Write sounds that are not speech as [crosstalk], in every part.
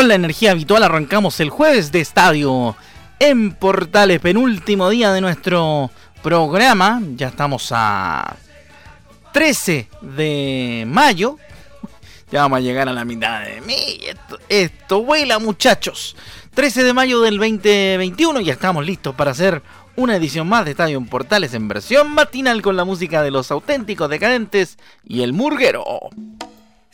Con la energía habitual arrancamos el jueves de estadio en Portales, penúltimo día de nuestro programa. Ya estamos a 13 de mayo. Ya vamos a llegar a la mitad de mí. Esto, esto vuela, muchachos. 13 de mayo del 2021. Ya estamos listos para hacer una edición más de Estadio en Portales en versión matinal con la música de los auténticos decadentes y el murguero.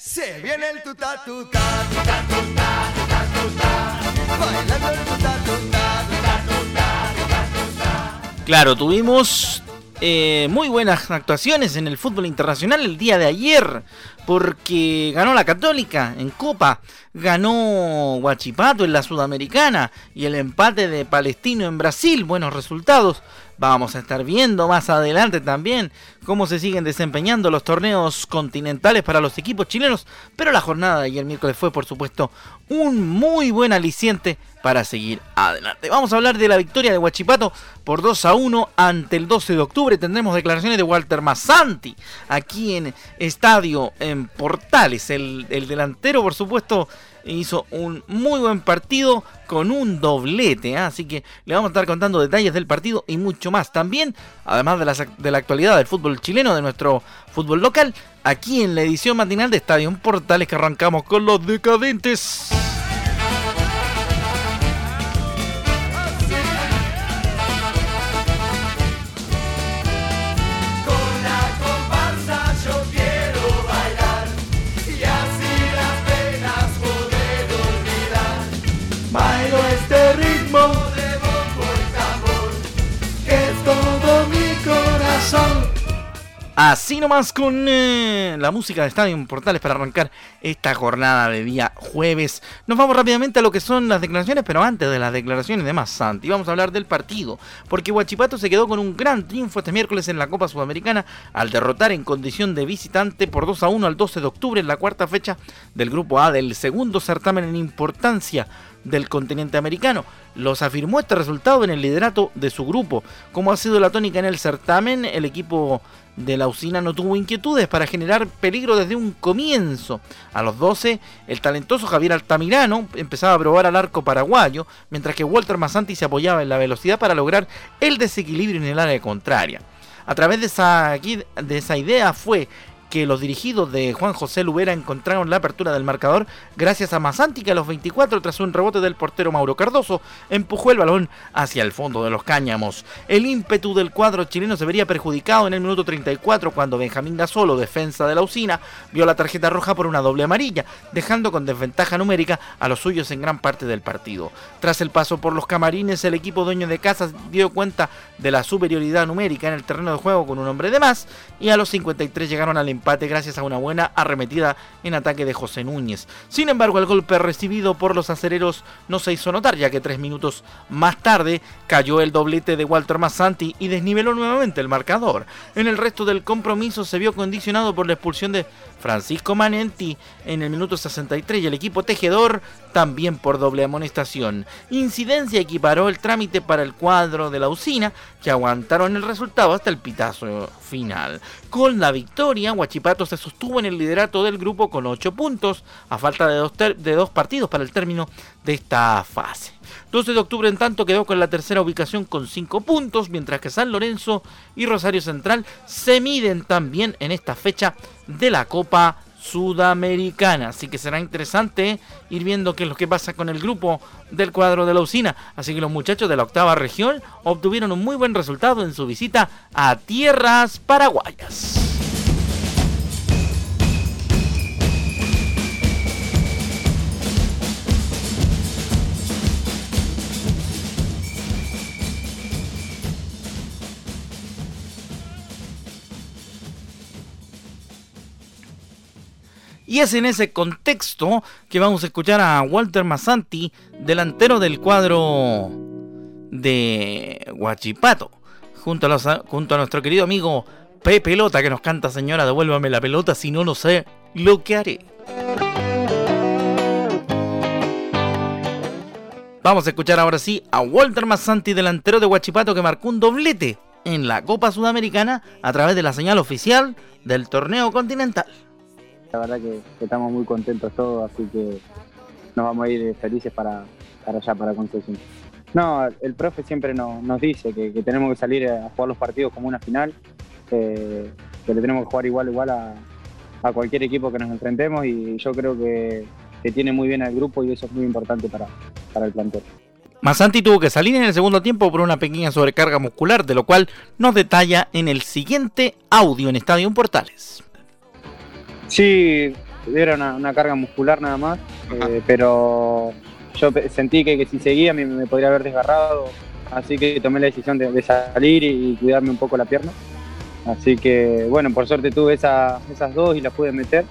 Se viene el tuta tuta, tuta tuta, tuta tuta, bailando el tuta tuta, tuta tuta, tuta tuta. Claro, tuvimos eh, muy buenas actuaciones en el fútbol internacional el día de ayer, porque ganó la Católica en Copa, ganó Huachipato en la Sudamericana y el empate de Palestino en Brasil, buenos resultados. Vamos a estar viendo más adelante también cómo se siguen desempeñando los torneos continentales para los equipos chilenos, pero la jornada de ayer miércoles fue por supuesto un muy buen aliciente para seguir adelante. Vamos a hablar de la victoria de Huachipato por 2 a 1 ante el 12 de octubre. Tendremos declaraciones de Walter Massanti aquí en Estadio Portales. El, el delantero, por supuesto, hizo un muy buen partido con un doblete. ¿eh? Así que le vamos a estar contando detalles del partido y mucho más. También, además de la, de la actualidad del fútbol chileno, de nuestro fútbol local, aquí en la edición matinal de Estadio Portales que arrancamos con los decadentes. Así nomás con eh, la música de Estadio Portales para arrancar esta jornada de día jueves. Nos vamos rápidamente a lo que son las declaraciones, pero antes de las declaraciones de Massanti, vamos a hablar del partido. Porque Huachipato se quedó con un gran triunfo este miércoles en la Copa Sudamericana al derrotar en condición de visitante por 2 a 1 al 12 de octubre en la cuarta fecha del Grupo A del segundo certamen en importancia del continente americano. Los afirmó este resultado en el liderato de su grupo. Como ha sido la tónica en el certamen, el equipo de la usina no tuvo inquietudes para generar peligro desde un comienzo. A los 12, el talentoso Javier Altamirano empezaba a probar al arco paraguayo, mientras que Walter Massanti se apoyaba en la velocidad para lograr el desequilibrio en el área contraria. A través de esa, de esa idea fue que los dirigidos de Juan José Lubera encontraron la apertura del marcador gracias a Masanti que a los 24 tras un rebote del portero Mauro Cardoso empujó el balón hacia el fondo de los cáñamos. El ímpetu del cuadro chileno se vería perjudicado en el minuto 34 cuando Benjamín Gasolo, defensa de la usina, vio la tarjeta roja por una doble amarilla, dejando con desventaja numérica a los suyos en gran parte del partido. Tras el paso por los camarines, el equipo dueño de casa dio cuenta de la superioridad numérica en el terreno de juego con un hombre de más y a los 53 llegaron al empate gracias a una buena arremetida en ataque de José Núñez. Sin embargo, el golpe recibido por los acereros no se hizo notar, ya que tres minutos más tarde cayó el doblete de Walter Massanti y desniveló nuevamente el marcador. En el resto del compromiso se vio condicionado por la expulsión de Francisco Manenti en el minuto 63 y el equipo tejedor también por doble amonestación. Incidencia equiparó el trámite para el cuadro de la usina que aguantaron el resultado hasta el pitazo final. Con la victoria, Huachipato se sostuvo en el liderato del grupo con 8 puntos, a falta de dos, de dos partidos para el término de esta fase. 12 de octubre en tanto quedó con la tercera ubicación con 5 puntos, mientras que San Lorenzo y Rosario Central se miden también en esta fecha de la Copa Sudamericana. Así que será interesante ir viendo qué es lo que pasa con el grupo del cuadro de la usina. Así que los muchachos de la octava región obtuvieron un muy buen resultado en su visita a tierras paraguayas. Y es en ese contexto que vamos a escuchar a Walter Massanti, delantero del cuadro de Huachipato, junto a, nuestro querido amigo Pepe Pelota que nos canta Señora, devuélvame la pelota, si no, no sé lo que haré. Vamos a escuchar ahora sí a Walter Massanti, delantero de Huachipato, que marcó un doblete en la Copa Sudamericana a través de la señal oficial del torneo continental. La verdad que, estamos muy contentos todos, así que nos vamos a ir felices para, para allá, para Concepción. No, el profe siempre nos dice que, tenemos que salir a jugar los partidos como una final, que le tenemos que jugar igual igual a, cualquier equipo que nos enfrentemos y yo creo que, tiene muy bien al grupo y eso es muy importante para, para el plantel. Masanti tuvo que salir en el segundo tiempo por una pequeña sobrecarga muscular, de lo cual nos detalla en el siguiente audio en Estadio Portales. Sí, era una, carga muscular nada más, eh, pero yo sentí que, si seguía me, podría haber desgarrado, así que tomé la decisión de, salir y, cuidarme un poco la pierna. Así que bueno, por suerte tuve esas dos y las pude meter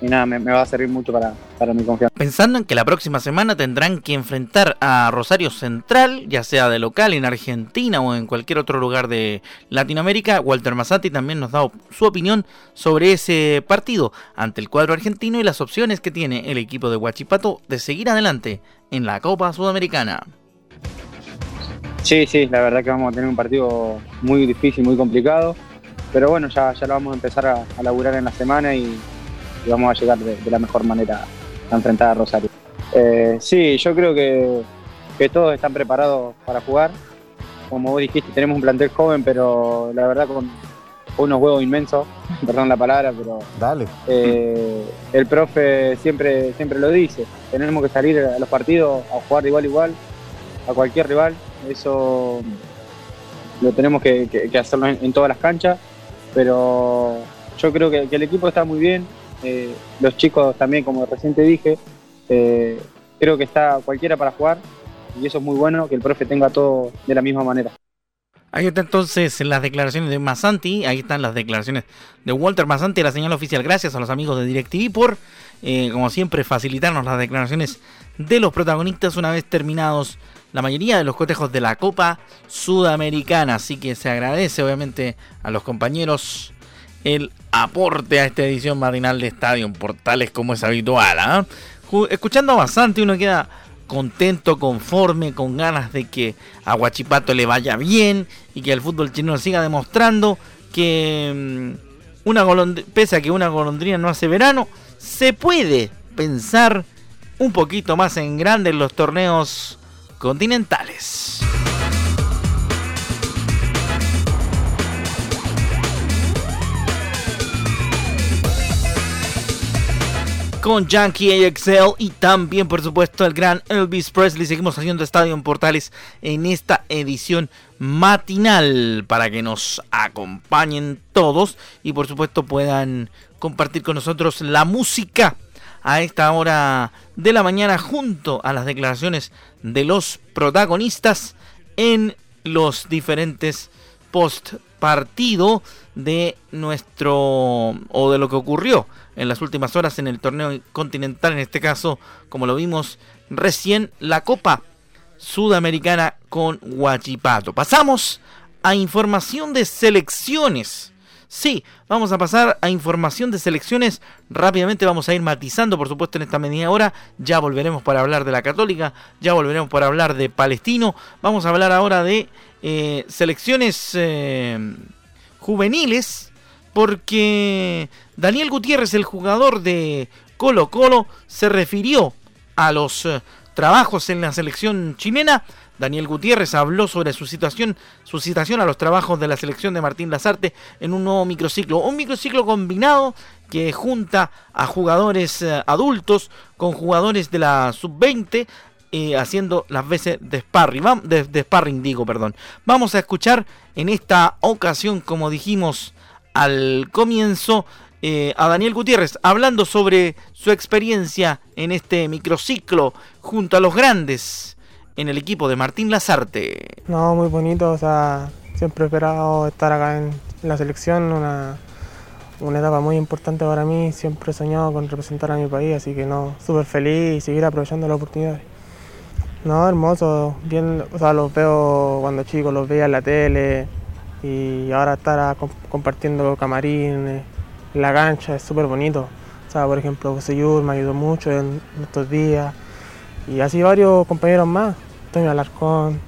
y nada, me, va a servir mucho para, para, mi confianza. Pensando en que la próxima semana tendrán que enfrentar a Rosario Central, ya sea de local en Argentina o en cualquier otro lugar de Latinoamérica, Walter Massati también nos da su opinión sobre ese partido ante el cuadro argentino y las opciones que tiene el equipo de Huachipato de seguir adelante en la Copa Sudamericana. Sí, sí, la verdad que vamos a tener un partido muy difícil, muy complicado, pero bueno, ya, ya lo vamos a empezar a, a laburar en la semana y y vamos a llegar de, la mejor manera a enfrentar a Rosario. Eh, sí, yo creo que, todos están preparados para jugar. Como vos dijiste, tenemos un plantel joven, pero la verdad con unos huevos inmensos, [laughs] perdón la palabra, pero Dale. Eh, el profe siempre, siempre lo dice, tenemos que salir a los partidos a jugar de igual a igual a cualquier rival, eso lo tenemos que, hacerlo en, todas las canchas, pero yo creo que el equipo está muy bien, eh, los chicos también, como recién te dije, eh, creo que está cualquiera para jugar y eso es muy bueno, que el profe tenga todo de la misma manera. Ahí está entonces las declaraciones de Masanti, ahí están las declaraciones de Walter Masanti, la señal oficial. Gracias a los amigos de DirecTV por, eh, como siempre, facilitarnos las declaraciones de los protagonistas una vez terminados la mayoría de los cotejos de la Copa Sudamericana. Así que se agradece obviamente a los compañeros el aporte a esta edición matinal de Estadio Portales como es habitual. ¿ah? Escuchando bastante uno queda contento, conforme, con ganas de que a Guachipato le vaya bien y que el fútbol chino siga demostrando que mm, una pese a que una golondrina no hace verano, se puede pensar un poquito más en grande en los torneos continentales. Con Yankee AXL y también por supuesto el gran Elvis Presley. Seguimos haciendo Estadio en Portales en esta edición matinal para que nos acompañen todos y por supuesto puedan compartir con nosotros la música a esta hora de la mañana junto a las declaraciones de los protagonistas en los diferentes post partido de nuestro o de lo que ocurrió en las últimas horas en el torneo continental, en este caso, como lo vimos recién, la Copa Sudamericana con Huachipato. Pasamos a información de selecciones. Sí, vamos a pasar a información de selecciones. Rápidamente vamos a ir matizando, por supuesto, en esta media hora. Ya volveremos para hablar de la Católica, ya volveremos para hablar de Palestino. Vamos a hablar ahora de eh, selecciones eh, juveniles porque Daniel Gutiérrez, el jugador de Colo Colo, se refirió a los eh, trabajos en la selección chilena. Daniel Gutiérrez habló sobre su situación, su situación a los trabajos de la selección de Martín Lazarte en un nuevo microciclo, un microciclo combinado que junta a jugadores eh, adultos con jugadores de la sub-20 eh, haciendo las veces de sparring, de sparring digo, perdón. Vamos a escuchar en esta ocasión, como dijimos al comienzo eh, a Daniel Gutiérrez hablando sobre su experiencia en este microciclo junto a los grandes en el equipo de Martín Lazarte. No, muy bonito, o sea, siempre he esperado estar acá en la selección, una, una etapa muy importante para mí, siempre he soñado con representar a mi país, así que no, súper feliz y seguir aprovechando las oportunidades. No, hermoso, bien, o sea, los veo cuando chicos, los veía en la tele y ahora estar compartiendo camarines, en la cancha, es súper bonito. O sea, por ejemplo, José Yur me ayudó mucho en estos días y así varios compañeros más, Antonio Alarcón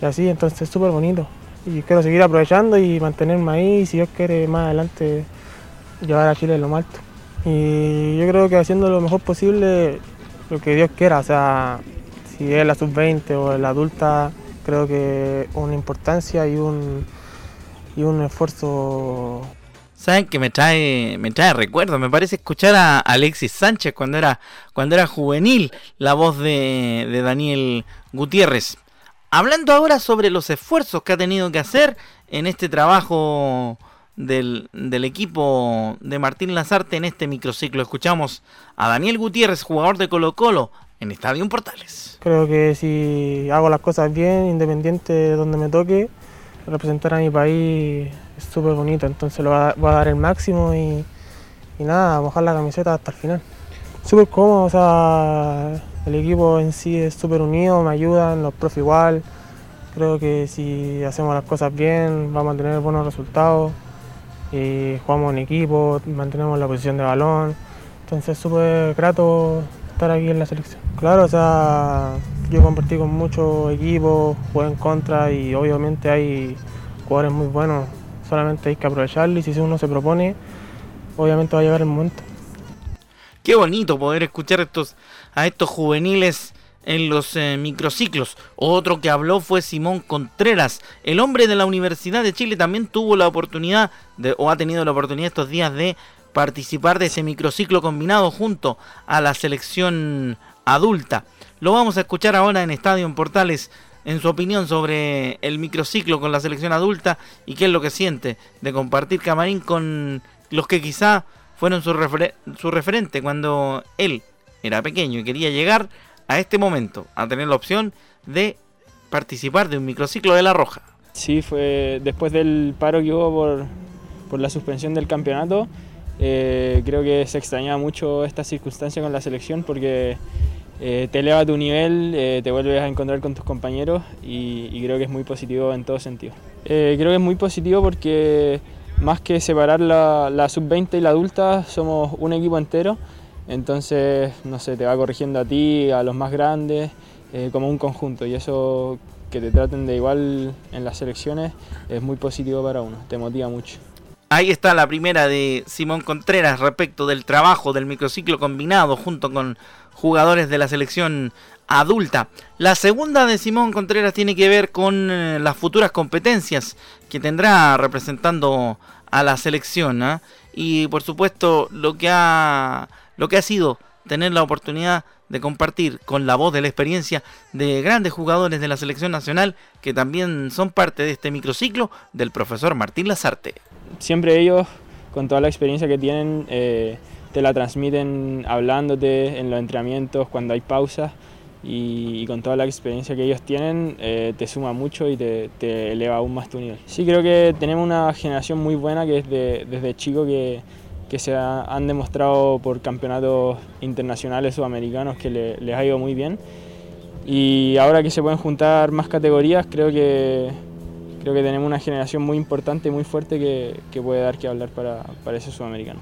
y así, entonces es súper bonito. Y quiero seguir aprovechando y mantenerme ahí y si Dios quiere más adelante llevar a Chile lo alto. Y yo creo que haciendo lo mejor posible lo que Dios quiera, o sea, si es la sub-20 o la adulta, creo que una importancia y un, y un esfuerzo. Saben que me trae, me trae recuerdo, me parece escuchar a Alexis Sánchez cuando era, cuando era juvenil, la voz de, de Daniel Gutiérrez. Hablando ahora sobre los esfuerzos que ha tenido que hacer en este trabajo del, del, equipo de Martín Lazarte en este microciclo. Escuchamos a Daniel Gutiérrez, jugador de Colo Colo, en Estadio Portales. Creo que si hago las cosas bien, independiente de donde me toque, representar a mi país es súper bonito, entonces lo voy a, dar el máximo y, y nada, mojar la camiseta hasta el final. Súper cómodo, o sea, el equipo en sí es súper unido, me ayudan, los profes igual. Creo que si hacemos las cosas bien, vamos a tener buenos resultados y jugamos en equipo, mantenemos la posición de balón. Entonces es súper grato estar aquí en la selección. Claro, o sea, yo compartí con muchos equipos, jugué en contra y obviamente hay jugadores muy buenos, solamente hay que aprovecharlo y si uno se propone, obviamente va a llegar el momento. Qué bonito poder escuchar a estos juveniles en los eh, microciclos. Otro que habló fue Simón Contreras. El hombre de la Universidad de Chile también tuvo la oportunidad, o ha tenido la oportunidad estos días de participar de ese microciclo combinado junto a la selección adulta. Lo vamos a escuchar ahora en Estadio en Portales en su opinión sobre el microciclo con la selección adulta y qué es lo que siente de compartir camarín con los que quizá fueron su, referente cuando él era pequeño y quería llegar a este momento a tener la opción de participar de un microciclo de La Roja. Sí, fue después del paro que hubo por, por la suspensión del campeonato. Eh, creo que se extrañaba mucho esta circunstancia con la selección porque eh, te eleva tu nivel, eh, te vuelves a encontrar con tus compañeros y, y, creo que es muy positivo en todo sentido. creo que es muy positivo porque más que separar la, la sub-20 y la adulta, somos un equipo entero entonces, no sé, te va corrigiendo a ti, a los más grandes, eh, como un conjunto. Y eso que te traten de igual en las selecciones es muy positivo para uno, te motiva mucho. Ahí está la primera de Simón Contreras respecto del trabajo del microciclo combinado junto con jugadores de la selección adulta. La segunda de Simón Contreras tiene que ver con eh, las futuras competencias que tendrá representando a la selección. ¿ah? Y por supuesto lo que ha lo que ha sido tener la oportunidad de compartir con la voz de la experiencia de grandes jugadores de la selección nacional que también son parte de este microciclo del profesor Martín Lazarte. Siempre ellos, con toda la experiencia que tienen, eh, te la transmiten hablándote en los entrenamientos, cuando hay pausas, y, con toda la experiencia que ellos tienen, eh, te suma mucho y te, eleva aún más tu nivel. Sí, creo que tenemos una generación muy buena que es de, desde chico que que se han demostrado por campeonatos internacionales sudamericanos que les ha ido muy bien. Y ahora que se pueden juntar más categorías, creo que, creo que tenemos una generación muy importante muy fuerte que, que puede dar que hablar para, para ese sudamericano.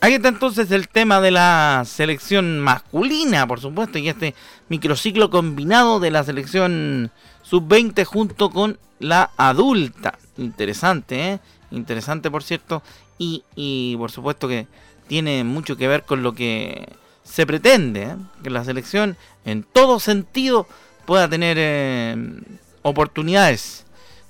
Ahí está entonces el tema de la selección masculina, por supuesto, y este microciclo combinado de la selección sub-20 junto con la adulta. Interesante, ¿eh? Interesante, por cierto y, por supuesto que tiene mucho que ver con lo que se pretende, ¿eh? que la selección en todo sentido pueda tener eh, oportunidades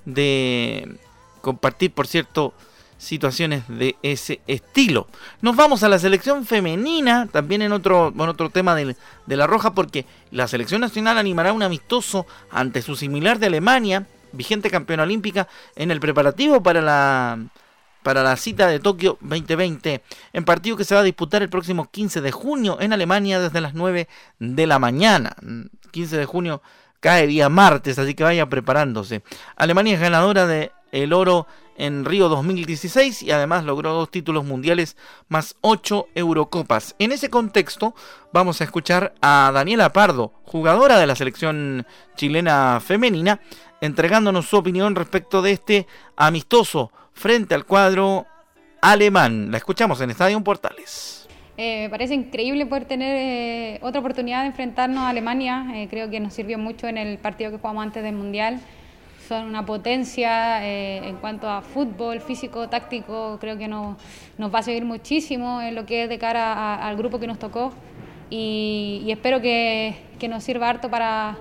de compartir, por cierto, situaciones de ese estilo. Nos vamos a la selección femenina, también en otro, en otro tema de, de la Roja, porque la selección nacional animará un amistoso ante su similar de Alemania, vigente campeona olímpica, en el preparativo para la para la cita de Tokio 2020, en partido que se va a disputar el próximo 15 de junio en Alemania desde las 9 de la mañana. 15 de junio cae día martes, así que vaya preparándose. Alemania es ganadora de el oro en Río 2016 y además logró dos títulos mundiales más ocho Eurocopas. En ese contexto vamos a escuchar a Daniela Pardo, jugadora de la selección chilena femenina, entregándonos su opinión respecto de este amistoso frente al cuadro alemán. La escuchamos en Estadio Portales. Eh, me parece increíble poder tener eh, otra oportunidad de enfrentarnos a Alemania. Eh, creo que nos sirvió mucho en el partido que jugamos antes del Mundial son una potencia en cuanto a fútbol, físico, táctico, creo que nos, va a seguir muchísimo en lo que es de cara al grupo que nos tocó y, espero que, nos sirva harto para,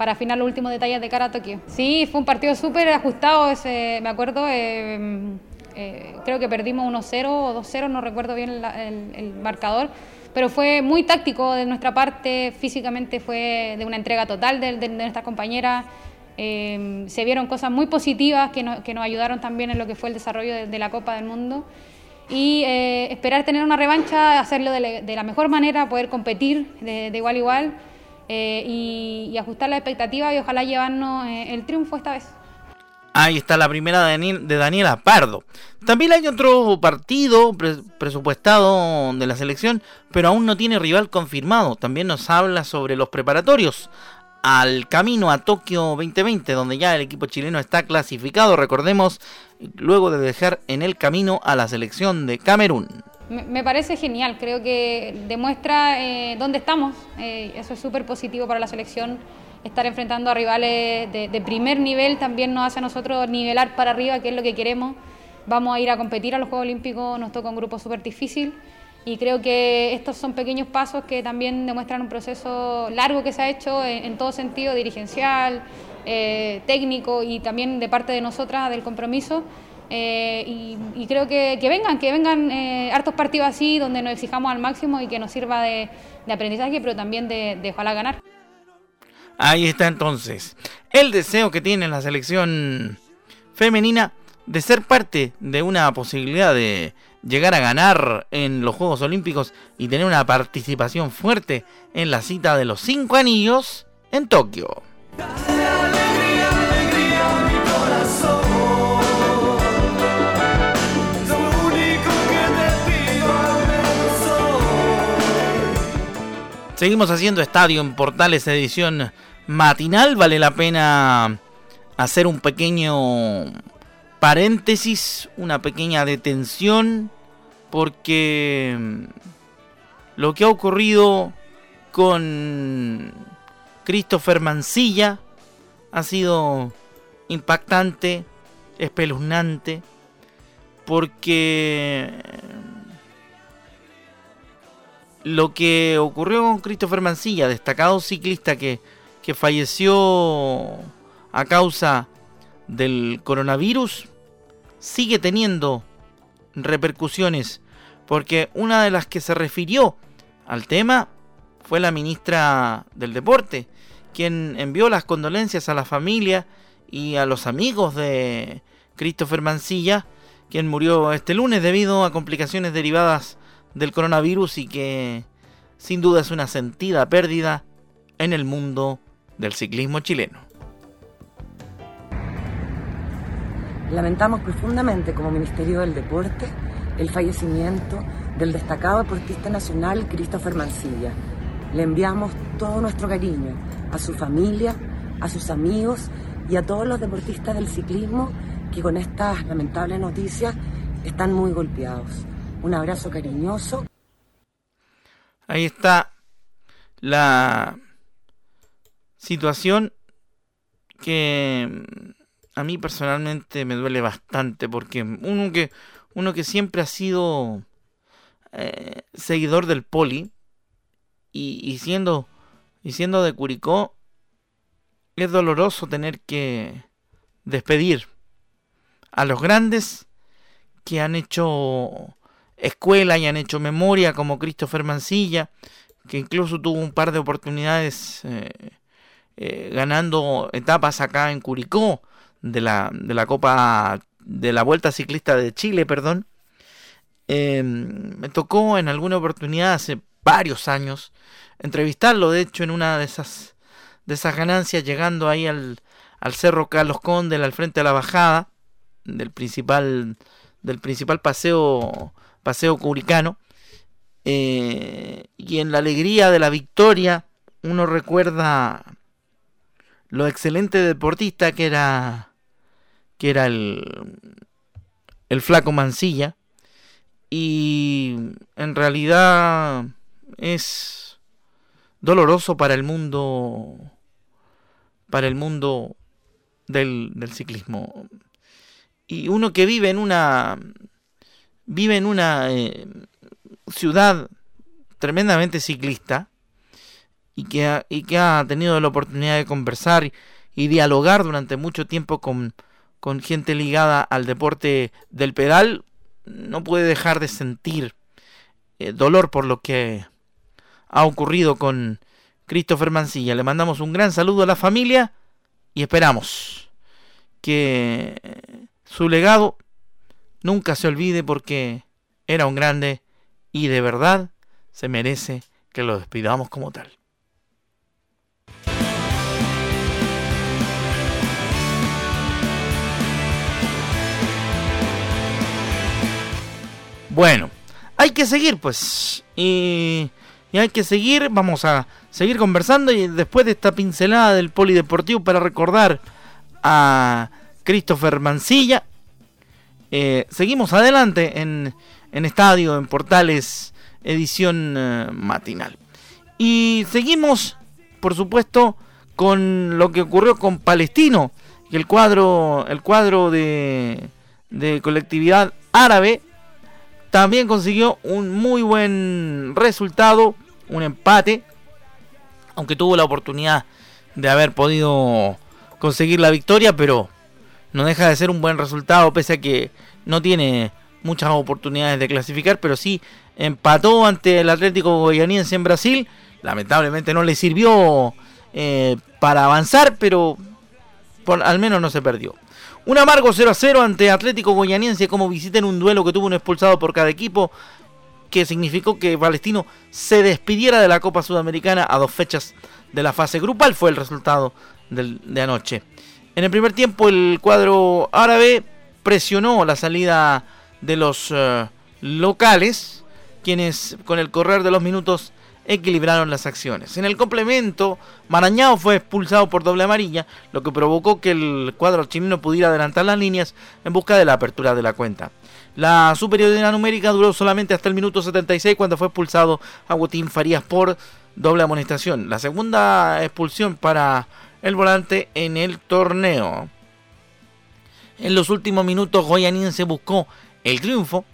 para afinar los últimos detalles de cara a Tokio. Sí, fue un partido súper ajustado, ese, me acuerdo, eh, eh, creo que perdimos 1-0 o 2-0, no recuerdo bien el, el marcador pero fue muy táctico de nuestra parte, físicamente fue de una entrega total de, de, de nuestras compañeras, Em, se vieron cosas muy positivas que, que, nos ayudaron también en lo que fue el desarrollo de, la Copa del Mundo. Y eh, esperar tener una revancha, hacerlo de, la mejor manera, poder competir de, igual a igual eh, y, ajustar la expectativa y ojalá llevarnos eh, el triunfo esta vez. Ahí está la primera de Daniela Pardo. También hay otro partido presupuestado de la selección, pero aún no tiene rival confirmado. También nos habla sobre los preparatorios al camino a Tokio 2020, donde ya el equipo chileno está clasificado, recordemos, luego de dejar en el camino a la selección de Camerún. Me parece genial, creo que demuestra eh, dónde estamos, eh, eso es súper positivo para la selección, estar enfrentando a rivales de, primer nivel también nos hace a nosotros nivelar para arriba, que es lo que queremos, vamos a ir a competir a los Juegos Olímpicos, nos toca un grupo súper difícil y creo que estos son pequeños pasos que también demuestran un proceso largo que se ha hecho en, todo sentido, dirigencial, eh, técnico y también de parte de nosotras del compromiso. Eh, y, creo que, vengan, que vengan eh, hartos partidos así, donde nos exijamos al máximo y que nos sirva de, aprendizaje, pero también de, de ojalá ganar. Ahí está entonces el deseo que tiene la selección femenina de ser parte de una posibilidad de llegar a ganar en los Juegos Olímpicos y tener una participación fuerte en la cita de los cinco anillos en Tokio. Seguimos haciendo estadio en Portales edición matinal. Vale la pena hacer un pequeño paréntesis, una pequeña detención, porque mm, lo que ha ocurrido con Christopher Mancilla ha sido impactante, espeluznante, porque lo que ocurrió con Christopher Mancilla, destacado ciclista que, que falleció a causa del coronavirus, sigue teniendo repercusiones, porque una de las que se refirió al tema fue la ministra del Deporte, quien envió las condolencias a la familia y a los amigos de Christopher Mancilla, quien murió este lunes debido a complicaciones derivadas del coronavirus y que sin duda es una sentida pérdida en el mundo del ciclismo chileno. Lamentamos profundamente como Ministerio del Deporte el fallecimiento del destacado deportista nacional Christopher Mancilla. Le enviamos todo nuestro cariño a su familia, a sus amigos y a todos los deportistas del ciclismo que con estas lamentables noticias están muy golpeados. Un abrazo cariñoso. Ahí está la situación que a mí personalmente me duele bastante porque uno que, uno que siempre ha sido eh, seguidor del poli y, siendo, y siendo de Curicó, es doloroso tener que despedir a los grandes que han hecho escuela y han hecho memoria, como Christopher Mancilla, que incluso tuvo un par de oportunidades eh, eh, ganando etapas acá en Curicó de la, de la Copa de la Vuelta Ciclista de Chile, perdón. Em, me tocó en alguna oportunidad hace varios años entrevistarlo, de hecho, en una de esas, de esas ganancias, llegando ahí al, al Cerro Carlos Conde, al frente de la bajada. del principal del principal paseo paseo curicano eh, y en la alegría de la victoria uno recuerda lo excelente deportista que era que era el el flaco Mancilla y en realidad es doloroso para el mundo para el mundo del, del ciclismo. Y uno que vive en una vive en una eh, ciudad tremendamente ciclista y que, ha, y que ha tenido la oportunidad de conversar y, dialogar durante mucho tiempo con, con gente ligada al deporte del pedal, no puede dejar de sentir eh, dolor por lo que ha ocurrido con Christopher Mancilla. Le mandamos un gran saludo a la familia y esperamos que su legado nunca se olvide porque era un grande y de verdad se merece que lo despidamos como tal. Bueno, hay que seguir pues. Y, y, hay que seguir. Vamos a seguir conversando. Y después de esta pincelada del polideportivo para recordar a Christopher Mancilla. Eh, seguimos adelante en, en Estadio, en Portales, edición eh, matinal. Y seguimos, por supuesto, con lo que ocurrió con Palestino, y el cuadro, el cuadro de, de colectividad árabe también consiguió un muy buen resultado, un empate, aunque tuvo la oportunidad de haber podido conseguir la victoria, pero no deja de ser un buen resultado, pese a que no tiene muchas oportunidades de clasificar, pero sí empató ante el Atlético Goianiense en Brasil. Lamentablemente no le sirvió eh, para avanzar, pero por, al menos no se perdió. Un amargo 0 a 0 ante Atlético Goianiense como visita en un duelo que tuvo un expulsado por cada equipo, que significó que Palestino se despidiera de la Copa Sudamericana a dos fechas de la fase grupal, fue el resultado del, de anoche. En el primer tiempo el cuadro árabe presionó la salida de los uh, locales, quienes con el correr de los minutos equilibraron las acciones. En el complemento, Marañao fue expulsado por doble amarilla, lo que provocó que el cuadro chileno pudiera adelantar las líneas en busca de la apertura de la cuenta. La superioridad numérica duró solamente hasta el minuto 76 cuando fue expulsado Agustín Farías por doble amonestación. La segunda expulsión para el volante en el torneo. En los últimos minutos se buscó el triunfo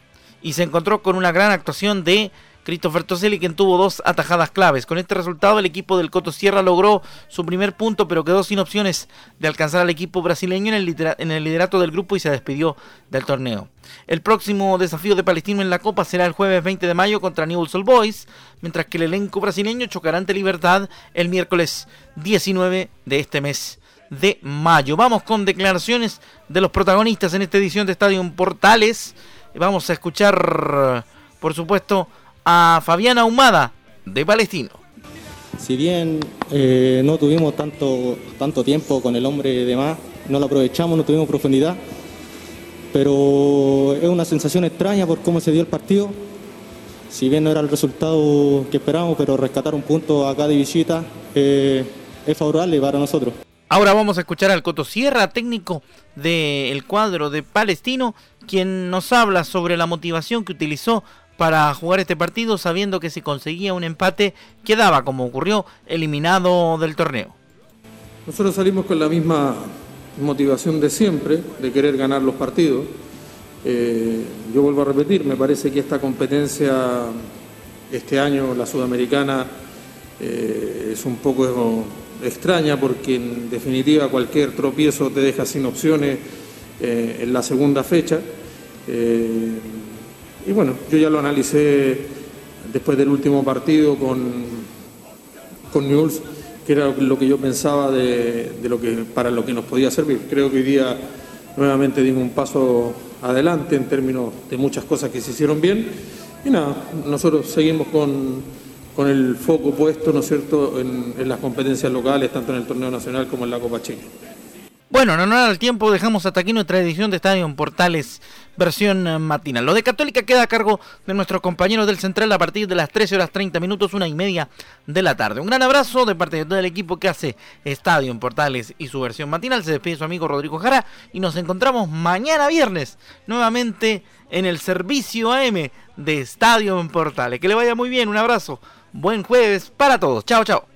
y se encontró con una gran actuación de Christopher Toselli, quien tuvo dos atajadas claves. Con este resultado, el equipo del Coto Sierra logró su primer punto, pero quedó sin opciones de alcanzar al equipo brasileño en el, liderato del grupo y se despidió del torneo. El próximo desafío de Palestino en la Copa será el jueves 20 de mayo contra Newell's Old Boys, mientras que el elenco brasileño chocará ante Libertad el miércoles 19 de este mes de mayo. Vamos con declaraciones de los protagonistas en esta edición de Estadio Portales. Vamos a escuchar, por supuesto, a Fabiana Ahumada de Palestino. Si bien eh, no tuvimos tanto, tanto tiempo con el hombre de más, no lo aprovechamos, no tuvimos profundidad, pero es una sensación extraña por cómo se dio el partido. Si bien no era el resultado que esperábamos, pero rescatar un punto acá de visita eh, es favorable para nosotros. Ahora vamos a escuchar al Coto Sierra, técnico del cuadro de Palestino, quien nos habla sobre la motivación que utilizó para jugar este partido sabiendo que si conseguía un empate quedaba, como ocurrió, eliminado del torneo. Nosotros salimos con la misma motivación de siempre, de querer ganar los partidos. Eh, yo vuelvo a repetir, me parece que esta competencia, este año, la sudamericana, eh, es un poco extraña porque en definitiva cualquier tropiezo te deja sin opciones eh, en la segunda fecha. Y bueno, yo ya lo analicé después del último partido con, con Newell's, que era lo que yo pensaba de, lo que, para lo que nos podía servir. Creo que hoy día nuevamente dimos un paso adelante en términos de muchas cosas que se hicieron bien. Y nada, nosotros seguimos con, con el foco puesto, ¿no es cierto?, en, en las competencias locales, tanto en el torneo nacional como en la Copa Chile. Bueno, en honor al tiempo dejamos hasta aquí nuestra edición de Estadio en Portales versión eh, matinal. Lo de Católica queda a cargo de nuestros compañeros del Central a partir de las 13 horas 30 minutos, una y media de la tarde. Un gran abrazo de parte de todo el equipo que hace Estadio en Portales y su versión matinal. Se despide su amigo Rodrigo Jara y nos encontramos mañana viernes nuevamente en el servicio AM de Estadio en Portales. Que le vaya muy bien, un abrazo. Buen jueves para todos. Chao, chao.